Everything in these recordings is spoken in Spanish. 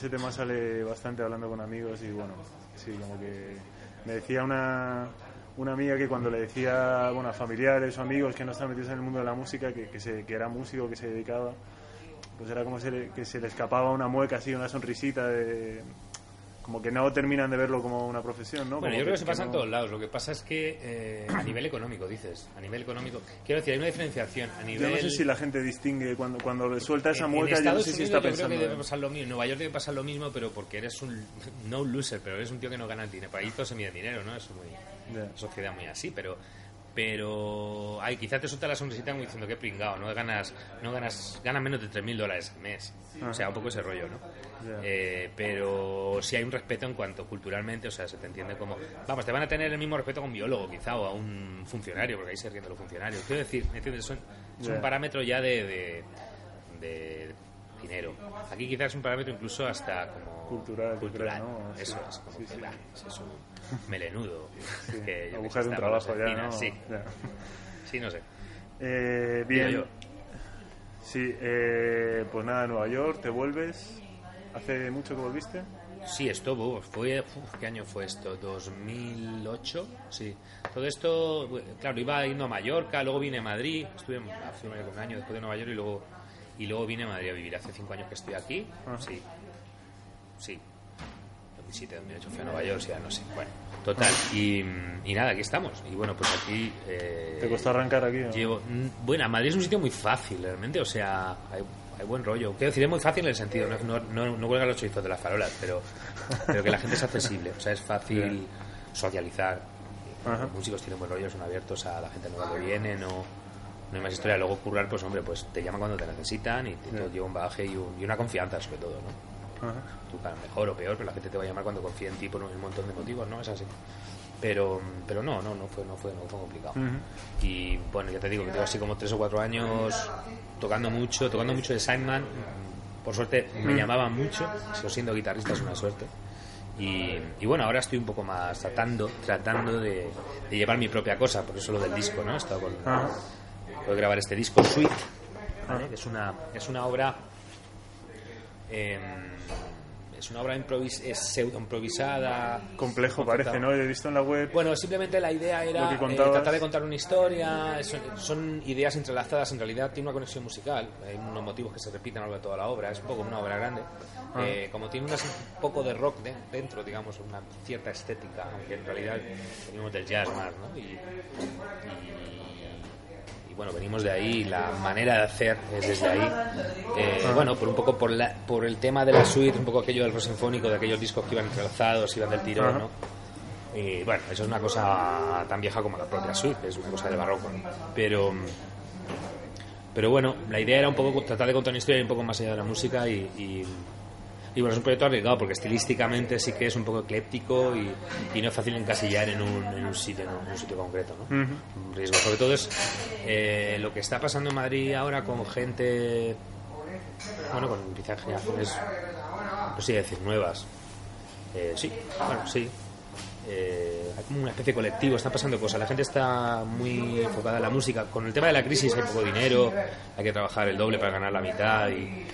Ese tema sale bastante hablando con amigos y bueno, sí, como que me decía una, una amiga que cuando le decía bueno, a familiares o amigos que no están metidos en el mundo de la música, que, que, se, que era músico, que se dedicaba, pues era como se le, que se le escapaba una mueca así, una sonrisita de, como que no terminan de verlo como una profesión, ¿no? Bueno, Como yo creo que se pasa no- en todos lados. Lo que pasa es que eh, a nivel económico, dices, a nivel económico, quiero decir, hay una diferenciación a Yo nivel. no sé si la gente distingue cuando, cuando le suelta esa en- mueca, en yo no sé si está yo creo que debe pasar lo mismo. En Nueva York debe pasar lo mismo, pero porque eres un no un loser, pero eres un tío que no gana el dinero. Para ahí todo se mide dinero, ¿no? Es muy Ya. sociedad muy así, pero pero ay, quizás te suelta la sonrisita como diciendo que pringado, no ganas no ganas ganas menos de 3.000 dólares al mes. O sea, un poco ese rollo, ¿no? Eh, pero sí hay un respeto en cuanto culturalmente, o sea, se te entiende como... Vamos, te van a tener el mismo respeto a un biólogo quizá o a un funcionario, porque ahí se ríen de los funcionarios. Quiero decir, ¿me entiendes? Son, es un parámetro ya de, de, de dinero. Aquí quizás es un parámetro incluso hasta como... Cultural, cultural. creo, ¿no? Eso Sí. es, como Sí, que, sí. bah, es un melenudo. Que, yo un trabajo ya, ¿no? Sí, Ya. sí, no sé. Eh, bien. yo. Sí, eh, pues nada, Nueva York, te vuelves. ¿Hace mucho que volviste? Sí, esto uf, fue. uf, ¿Qué año fue esto? ¿2008? Sí. Todo esto, claro, iba yendo a Mallorca, luego vine a Madrid, estuve hace un año después de Nueva York y luego, y luego vine a Madrid a vivir. Hace cinco años que estoy aquí. Ajá. Sí. Sí. 2007, 2008 fui a Nueva York, ya no sé. Bueno, total. Y, y nada, aquí estamos. Y bueno, pues aquí. eh, ¿Te costó arrancar aquí? o? Llevo, mm, bueno, Madrid es un sitio muy fácil, realmente, o sea, hay, hay buen rollo. Quiero decir, es muy fácil en el sentido, no, no, no, no cuelgan los chorizos de las farolas, pero, pero que la gente es accesible, o sea, es fácil socializar. Ajá. Los músicos tienen buen rollo, son abiertos a la gente nueva que viene, no, no hay más historia. Luego currar, pues hombre, pues te llaman cuando te necesitan y te, te lleva un bagaje y, un- y una confianza sobre todo, ¿no? Ajá. tú para mejor o peor, pero la gente te va a llamar cuando confía en ti por un montón de motivos, ¿no? Es así. Pero, pero no, no, no fue, no fue, no fue complicado. Y bueno, ya te digo que tengo así como tres o cuatro años tocando mucho, tocando mucho de Sideman. Por suerte me llamaban mucho, sigo siendo guitarrista, es una suerte. Y, y bueno, ahora estoy un poco más tratando, tratando de, de llevar mi propia cosa, por eso lo del disco, ¿no? He estado con. Voy a grabar este disco Suite, ¿vale? que es una, es una obra em, es una obra improvis es pseudo improvisada Complejo parece, ¿no? He visto en la web. bueno simplemente la idea era eh, tratar de contar una historia son, son ideas entrelazadas en realidad tiene una conexión musical hay unos motivos que se repiten a lo largo de toda la obra es un poco una obra grande Ah. Eh, como tiene unas- un poco de rock de- dentro digamos una cierta estética aunque en realidad venimos del jazz más ¿no? y- y bueno, venimos de ahí, la manera de hacer es desde ahí. Eh, bueno, por un poco por, la, por el tema de la suite, un poco aquello del rock sinfónico, de aquellos discos que iban entrelazados, iban del tirón. ¿no? Y bueno, eso es una cosa tan vieja como la propia suite, es una cosa de barroco, ¿no? Pero, pero bueno, la idea era un poco tratar de contar una historia un poco más allá de la música y, y, y bueno, es un proyecto arriesgado porque estilísticamente sí que es un poco ecléptico y, y no es fácil encasillar en un, en un sitio, en un sitio concreto, ¿no? Un riesgo. Sobre todo es eh, lo que está pasando en Madrid ahora con gente, bueno, con quizás generaciones, no sé decir nuevas. Eh, sí, bueno, sí. Eh, hay como una especie de colectivo, están pasando cosas. La gente está muy enfocada en la música. Con el tema de la crisis hay poco dinero, hay que trabajar el doble para ganar la mitad y,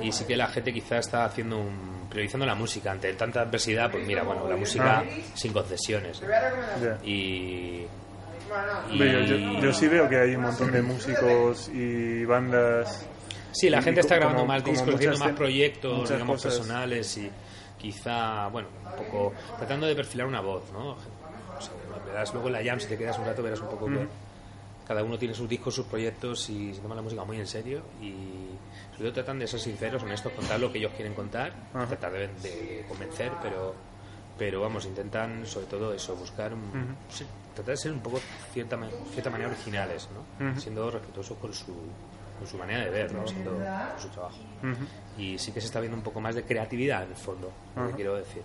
y sí que la gente quizá está haciendo un, priorizando la música ante tanta adversidad. Pues mira, bueno, la música Ah. sin concesiones. Ya. Y, y- yo, yo- yo sí veo que hay un montón de músicos y bandas. Sí, la gente está como- grabando más como discos, haciendo más proyectos, digamos, cosas. personales y quizá, bueno, un poco tratando de perfilar una voz, ¿no? O sea, verás luego en la jam, si te quedas un rato, verás un poco que cada uno tiene sus discos, sus proyectos y se toma la música muy en serio y sobre todo tratan de ser sinceros, honestos, contar lo que ellos quieren contar, Ajá. tratar de, de convencer, pero pero vamos, intentan sobre todo eso, buscar un, sí, tratar de ser un poco cierta, cierta manera originales, ¿no? Ujú. Siendo respetuosos con su con su manera de ver, ¿no? Siendo su trabajo. Y sí que se está viendo un poco más de creatividad en el fondo, lo que quiero decir.